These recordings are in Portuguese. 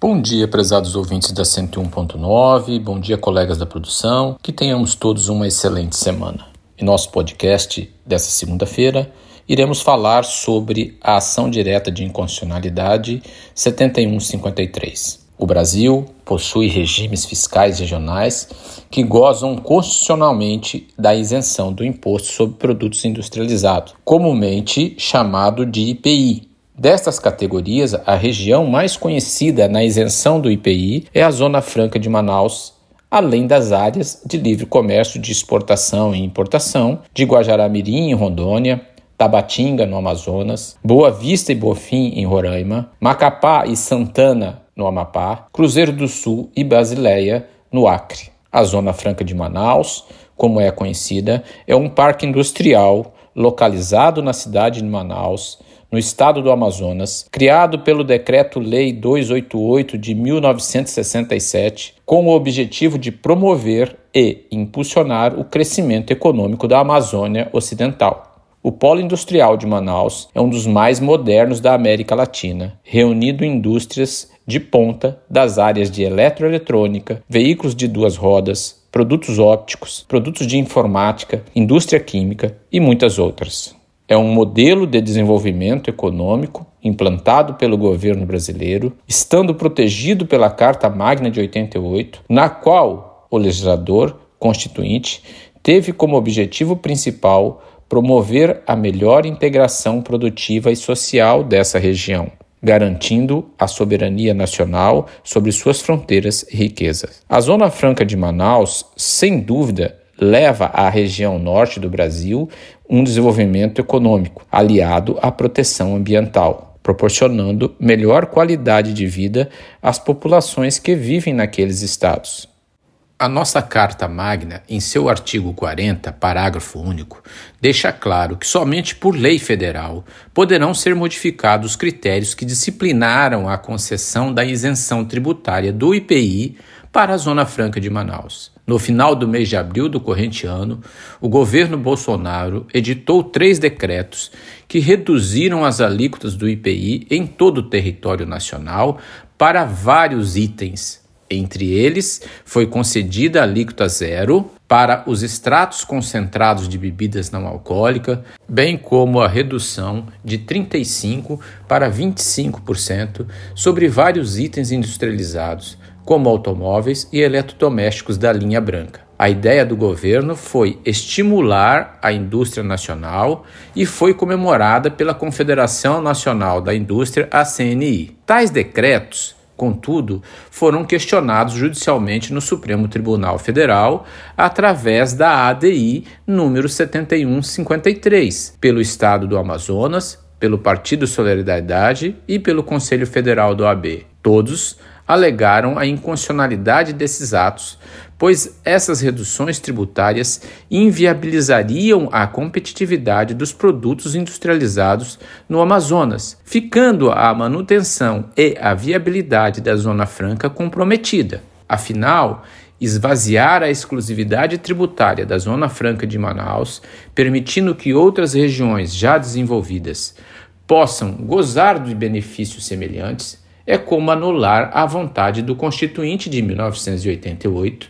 Bom dia, prezados ouvintes da 101.9, bom dia, colegas da produção, que tenhamos todos uma excelente semana. Em nosso podcast dessa segunda-feira, iremos falar sobre a ação direta de inconstitucionalidade 7153. O Brasil possui regimes fiscais regionais que gozam constitucionalmente da isenção do imposto sobre produtos industrializados, comumente chamado de IPI, Destas categorias, a região mais conhecida na isenção do IPI é a Zona Franca de Manaus, além das áreas de livre comércio de exportação e importação de Guajará-Mirim, em Rondônia, Tabatinga, no Amazonas, Boa Vista e Bofim, em Roraima, Macapá e Santana, no Amapá, Cruzeiro do Sul e Basileia, no Acre. A Zona Franca de Manaus, como é conhecida, é um parque industrial localizado na cidade de Manaus, no estado do Amazonas, criado pelo Decreto-Lei 288 de 1967, com o objetivo de promover e impulsionar o crescimento econômico da Amazônia Ocidental. O polo industrial de Manaus é um dos mais modernos da América Latina, reunindo indústrias de ponta das áreas de eletroeletrônica, veículos de duas rodas, produtos ópticos, produtos de informática, indústria química e muitas outras. É um modelo de desenvolvimento econômico implantado pelo governo brasileiro, estando protegido pela Carta Magna de 88, na qual o legislador constituinte teve como objetivo principal promover a melhor integração produtiva e social dessa região, garantindo a soberania nacional sobre suas fronteiras e riquezas. A Zona Franca de Manaus, sem dúvida, leva à região norte do Brasil um desenvolvimento econômico aliado à proteção ambiental, proporcionando melhor qualidade de vida às populações que vivem naqueles estados. A nossa Carta Magna, em seu artigo 40, parágrafo único, deixa claro que somente por lei federal poderão ser modificados os critérios que disciplinaram a concessão da isenção tributária do IPI para a Zona Franca de Manaus. No final do mês de abril do corrente ano, o governo Bolsonaro editou três decretos que reduziram as alíquotas do IPI em todo o território nacional para vários itens entre eles, foi concedida a alíquota zero para os extratos concentrados de bebidas não alcoólicas, bem como a redução de 35% para 25% sobre vários itens industrializados, como automóveis e eletrodomésticos da linha branca. A ideia do governo foi estimular a indústria nacional e foi comemorada pela Confederação Nacional da Indústria, a CNI. Tais decretos Contudo, foram questionados judicialmente no Supremo Tribunal Federal através da ADI número 7153, pelo Estado do Amazonas, pelo Partido Solidariedade e pelo Conselho Federal do AB. Todos alegaram a inconstitucionalidade desses atos pois essas reduções tributárias inviabilizariam a competitividade dos produtos industrializados no Amazonas, ficando a manutenção e a viabilidade da Zona Franca comprometida. Afinal, esvaziar a exclusividade tributária da Zona Franca de Manaus, permitindo que outras regiões já desenvolvidas possam gozar de benefícios semelhantes, é como anular a vontade do Constituinte de 1988,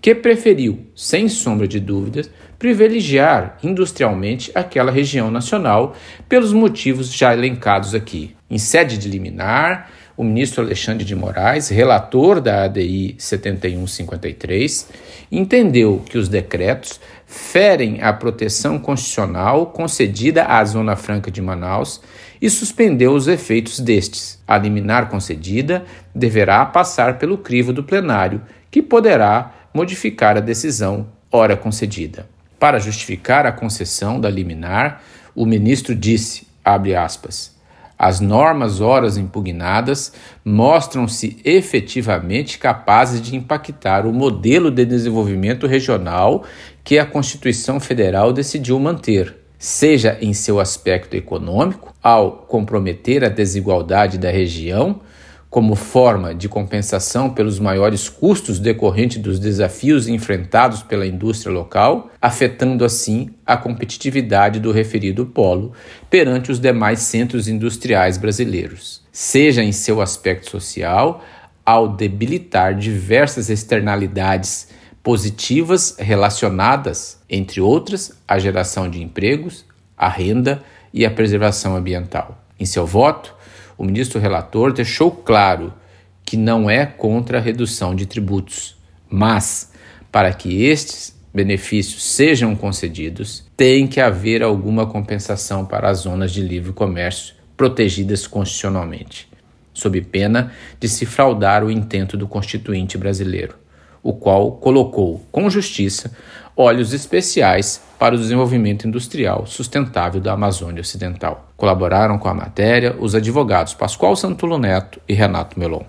que preferiu, sem sombra de dúvidas, privilegiar industrialmente aquela região nacional pelos motivos já elencados aqui. Em sede de liminar, o ministro Alexandre de Moraes, relator da ADI 7153, entendeu que os decretos ferem a proteção constitucional concedida à Zona Franca de Manaus e suspendeu os efeitos destes. A liminar concedida deverá passar pelo crivo do plenário, que poderá modificar a decisão ora concedida. Para justificar a concessão da liminar, o ministro disse, abre aspas, as normas horas impugnadas mostram-se efetivamente capazes de impactar o modelo de desenvolvimento regional que a Constituição Federal decidiu manter, seja em seu aspecto econômico, ao comprometer a desigualdade da região, como forma de compensação pelos maiores custos decorrentes dos desafios enfrentados pela indústria local, afetando assim a competitividade do referido polo perante os demais centros industriais brasileiros, seja em seu aspecto social, ao debilitar diversas externalidades positivas relacionadas, entre outras, à geração de empregos, a renda e a preservação ambiental. Em seu voto, o ministro relator deixou claro que não é contra a redução de tributos, mas para que estes benefícios sejam concedidos, tem que haver alguma compensação para as zonas de livre comércio protegidas constitucionalmente, sob pena de se fraudar o intento do constituinte brasileiro, o qual colocou, com justiça, olhos especiais para o desenvolvimento industrial sustentável da Amazônia Ocidental. Colaboraram com a matéria os advogados Pascoal Santulo Neto e Renato Melon.